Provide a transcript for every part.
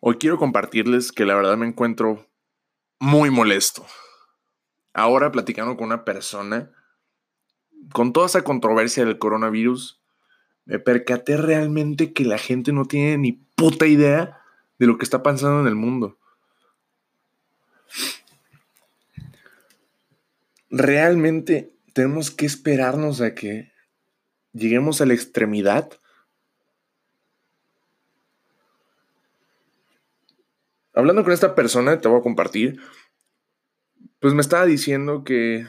Hoy quiero compartirles que la verdad me encuentro muy molesto. Ahora platicando con una persona, con toda esa controversia del coronavirus, me percaté realmente que la gente no tiene ni puta idea de lo que está pasando en el mundo. Realmente tenemos que esperarnos a que lleguemos a la extremidad hablando con esta persona, te voy a compartir, pues me estaba diciendo que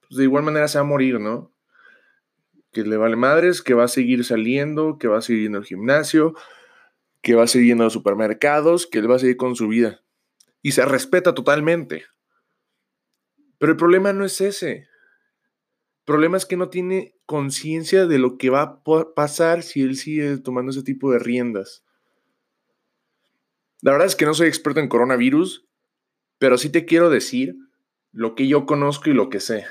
pues, de igual manera se va a morir, ¿no? Que le vale madres, que va a seguir saliendo, que va a seguir yendo al gimnasio, que va a seguir yendo a los supermercados, que él va a seguir con su vida. Y se respeta totalmente. Pero el problema no es ese. El problema es que no tiene conciencia de lo que va a pasar si él sigue tomando ese tipo de riendas. La verdad es que no soy experto en coronavirus, pero sí te quiero decir lo que yo conozco y lo que sé.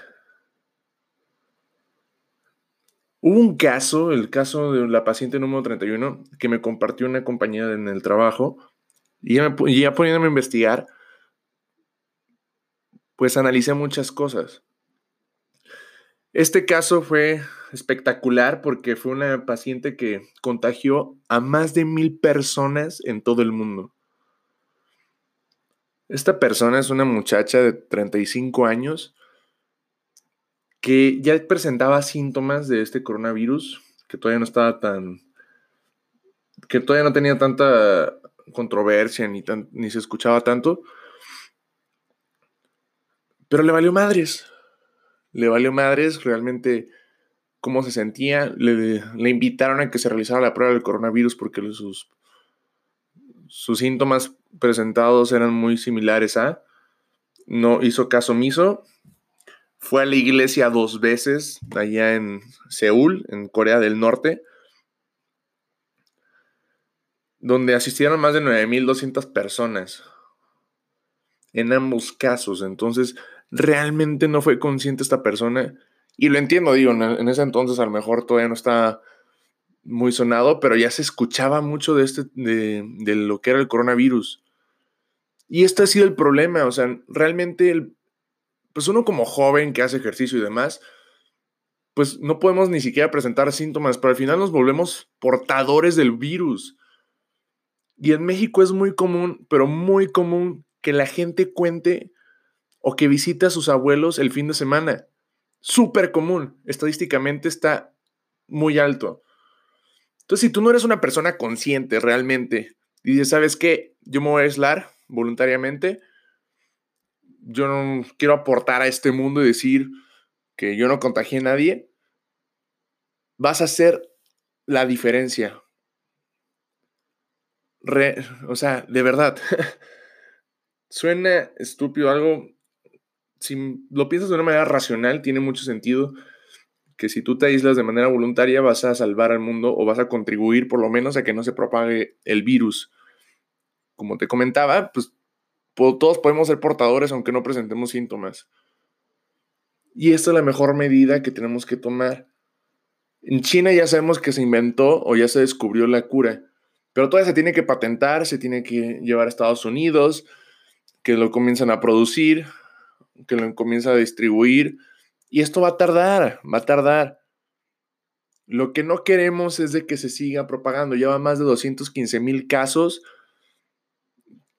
Hubo un caso, el caso de la paciente número 31, que me compartió una compañera en el trabajo, y ya, ya poniéndome a investigar, pues analicé muchas cosas. Este caso fue espectacular porque fue una paciente que contagió a más de mil personas en todo el mundo. Esta persona es una muchacha de 35 años que ya presentaba síntomas de este coronavirus, que todavía no estaba tan... que todavía no tenía tanta controversia ni, ni se escuchaba tanto. Pero le valió madres. Le valió madres realmente cómo se sentía. Le, le invitaron a que se realizara la prueba del coronavirus porque sus, sus síntomas presentados eran muy similares a. No hizo caso omiso. Fue a la iglesia dos veces allá en Seúl, en Corea del Norte, donde asistieron más de 9.200 personas en ambos casos. Entonces, realmente no fue consciente esta persona. Y lo entiendo, digo, en ese entonces a lo mejor todavía no estaba muy sonado, pero ya se escuchaba mucho de, este, de, de lo que era el coronavirus. Y este ha sido el problema, o sea, realmente, el, pues uno como joven que hace ejercicio y demás, pues no podemos ni siquiera presentar síntomas, pero al final nos volvemos portadores del virus. Y en México es muy común, pero muy común que la gente cuente o que visite a sus abuelos el fin de semana. Súper común. Estadísticamente está muy alto. Entonces, si tú no eres una persona consciente realmente y dices, ¿sabes qué? Yo me voy a aislar, voluntariamente. Yo no quiero aportar a este mundo y decir que yo no contagié a nadie. Vas a hacer la diferencia. o sea, de verdad. Suena estúpido algo. Si lo piensas de una manera racional, tiene mucho sentido que si tú te aíslas de manera voluntaria vas a salvar al mundo o vas a contribuir por lo menos a que no se propague el virus como te comentaba, pues todos podemos ser portadores aunque no presentemos síntomas. Y esta es la mejor medida que tenemos que tomar. En China ya sabemos que se inventó o ya se descubrió la cura, pero todavía se tiene que patentar, se tiene que llevar a Estados Unidos, que lo comienzan a producir, que lo comienzan a distribuir, y esto va a tardar, va a tardar. Lo que no queremos es de que se siga propagando. Lleva más de 215 mil casos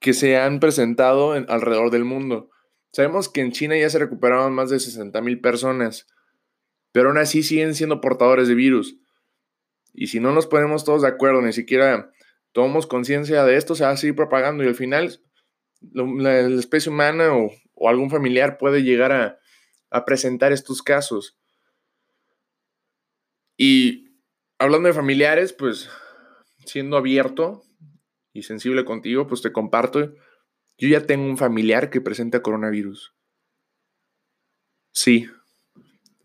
que se han presentado en, alrededor del mundo. Sabemos que en China ya se recuperaron más de 60 mil personas, pero aún así siguen siendo portadores de virus. Y si no nos ponemos todos de acuerdo, ni siquiera tomamos conciencia de esto, se va a seguir propagando y al final la, especie humana o, algún familiar puede llegar a presentar estos casos. Y hablando de familiares, pues siendo abierto, y sensible contigo, pues te comparto. Yo ya tengo un familiar que presenta coronavirus. Sí,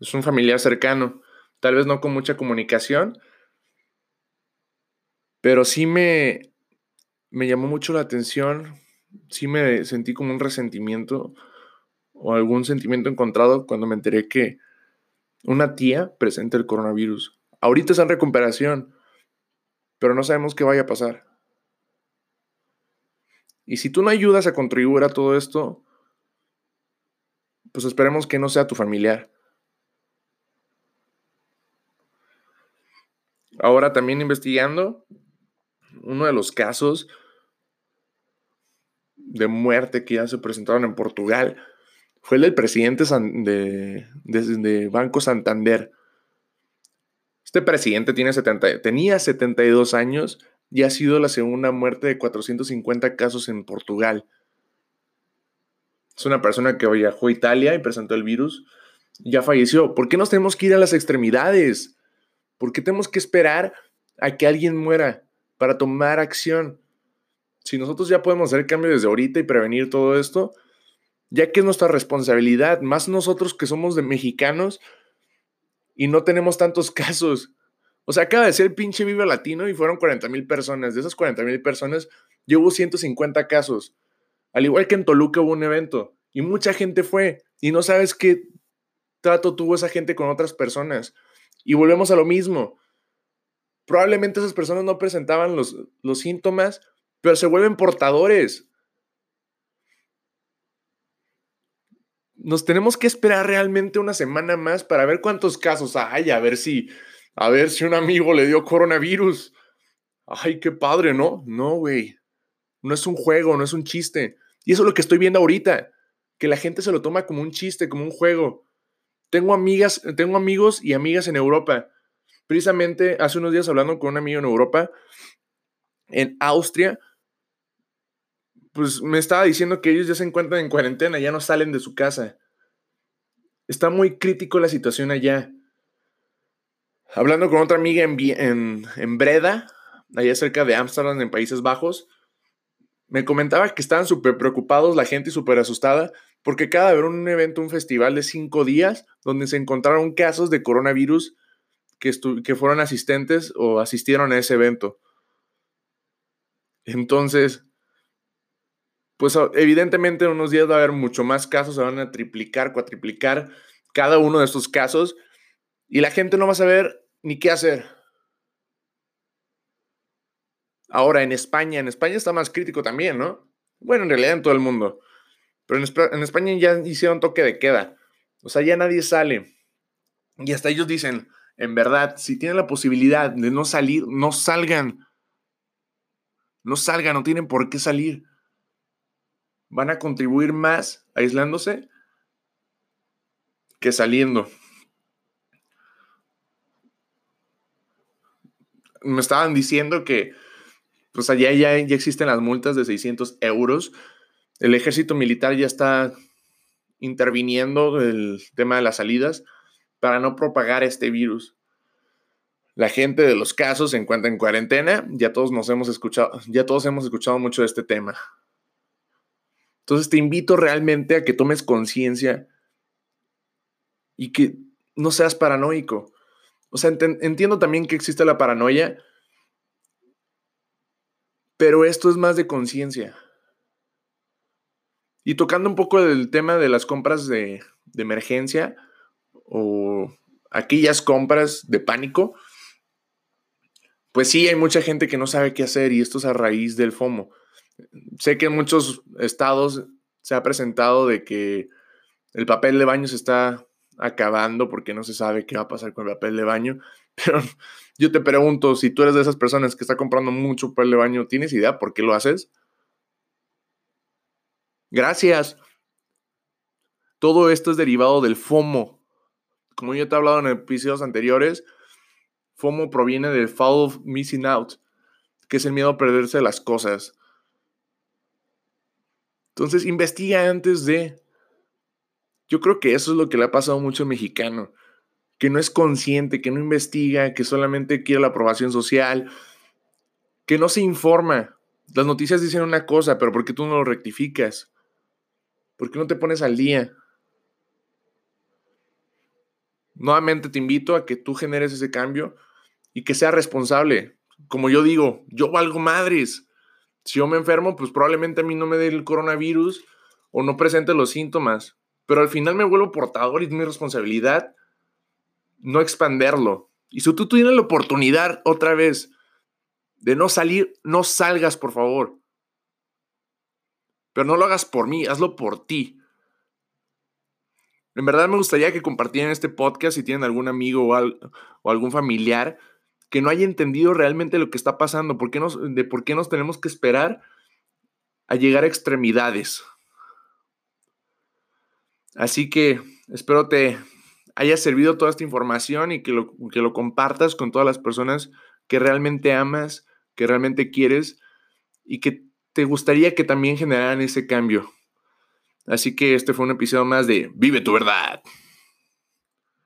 es un familiar cercano. Tal vez no con mucha comunicación, pero sí me, me llamó mucho la atención. Sí me sentí como un resentimiento o algún sentimiento encontrado cuando me enteré que una tía presenta el coronavirus. Ahorita está en recuperación, pero no sabemos qué vaya a pasar. Y si tú no ayudas a contribuir a todo esto, pues esperemos que no sea tu familiar. Ahora también investigando uno de los casos de muerte que ya se presentaron en Portugal fue el del presidente de, Banco Santander. Este presidente tiene 70, tenía 72 años y ha sido la segunda muerte de 450 casos en Portugal. Es una persona que viajó a Italia y presentó el virus. Ya falleció. ¿Por qué nos tenemos que ir a las extremidades? ¿Por qué tenemos que esperar a que alguien muera para tomar acción? Si nosotros ya podemos hacer cambio desde ahorita y prevenir todo esto, ya que es nuestra responsabilidad, más nosotros que somos de mexicanos y no tenemos tantos casos. O sea, acaba de ser el pinche Vive Latino y fueron 40 mil personas. De esas 40 mil personas, ya hubo 150 casos. Al igual que en Toluca hubo un evento y mucha gente fue y no sabes qué trato tuvo esa gente con otras personas. Y volvemos a lo mismo. Probablemente esas personas no presentaban los, los síntomas, pero se vuelven portadores. Nos tenemos que esperar realmente una semana más para ver cuántos casos hay, a ver si, a ver si un amigo le dio coronavirus. Ay, qué padre, ¿no? No, güey. No es un juego, no es un chiste. Y eso es lo que estoy viendo ahorita, que la gente se lo toma como un chiste, como un juego. Tengo amigas, tengo amigos y amigas en Europa. Precisamente hace unos días hablando con un amigo en Europa, en Austria, pues me estaba diciendo que ellos ya se encuentran en cuarentena, ya no salen de su casa. Está muy crítico la situación allá. Hablando con otra amiga en, en, en Breda, allá cerca de Ámsterdam, en Países Bajos, me comentaba que estaban súper preocupados la gente y súper asustada porque cada vez un evento, un festival de cinco días donde se encontraron casos de coronavirus que, que fueron asistentes o asistieron a ese evento. Entonces, pues evidentemente en unos días va a haber mucho más casos, se van a triplicar, cuatriplicar cada uno de estos casos y la gente no va a saber ni qué hacer. Ahora, en España, en España está más crítico también, ¿no? Bueno, en realidad en todo el mundo. Pero en, España ya hicieron toque de queda. O sea, ya nadie sale. Y hasta ellos dicen, en verdad, si tienen la posibilidad de no salir, no salgan. No salgan, no tienen por qué salir. Van a contribuir más aislándose que saliendo. Me estaban diciendo que pues allá ya, ya existen las multas de 600 euros. El ejército militar ya está interviniendo el tema de las salidas para no propagar este virus. La gente de los casos se encuentra en cuarentena, ya todos nos hemos escuchado, ya todos hemos escuchado mucho de este tema. Entonces te invito realmente a que tomes conciencia y que no seas paranoico. O sea, entiendo también que existe la paranoia, pero esto es más de conciencia. Y tocando un poco del tema de las compras de, emergencia o aquellas compras de pánico, pues sí, hay mucha gente que no sabe qué hacer y esto es a raíz del FOMO. Sé que en muchos estados se ha presentado de que el papel de baño se está acabando porque no se sabe qué va a pasar con el papel de baño, pero yo te pregunto, si tú eres de esas personas que está comprando mucho papel de baño, ¿tienes idea por qué lo haces? Gracias. Todo esto es derivado del FOMO. Como yo te he hablado en episodios anteriores, FOMO proviene del Fall of Missing Out, que es el miedo a perderse las cosas. Entonces, investiga antes de. Yo creo que eso es lo que le ha pasado mucho al mexicano que no es consciente, que no investiga, que solamente quiere la aprobación social, que no se informa. Las noticias dicen una cosa, pero ¿por qué tú no lo rectificas? ¿Por qué no te pones al día? Nuevamente te invito a que tú generes ese cambio y que sea responsable. Como yo digo, yo valgo madres. Si yo me enfermo, pues probablemente a mí no me dé el coronavirus o no presente los síntomas. Pero al final me vuelvo portador y es mi responsabilidad no expanderlo. Y si tú tienes la oportunidad otra vez de no salir, no salgas, por favor. Pero no lo hagas por mí, hazlo por ti. En verdad me gustaría que compartieran este podcast si tienen algún amigo o, algún familiar que no haya entendido realmente lo que está pasando, por qué nos, de por qué nos tenemos que esperar a llegar a extremidades. Así que espero te haya servido toda esta información y que lo, que lo compartas con todas las personas que realmente amas, que realmente quieres y que te gustaría que también generaran ese cambio. Así que este fue un episodio más de Vive tu verdad.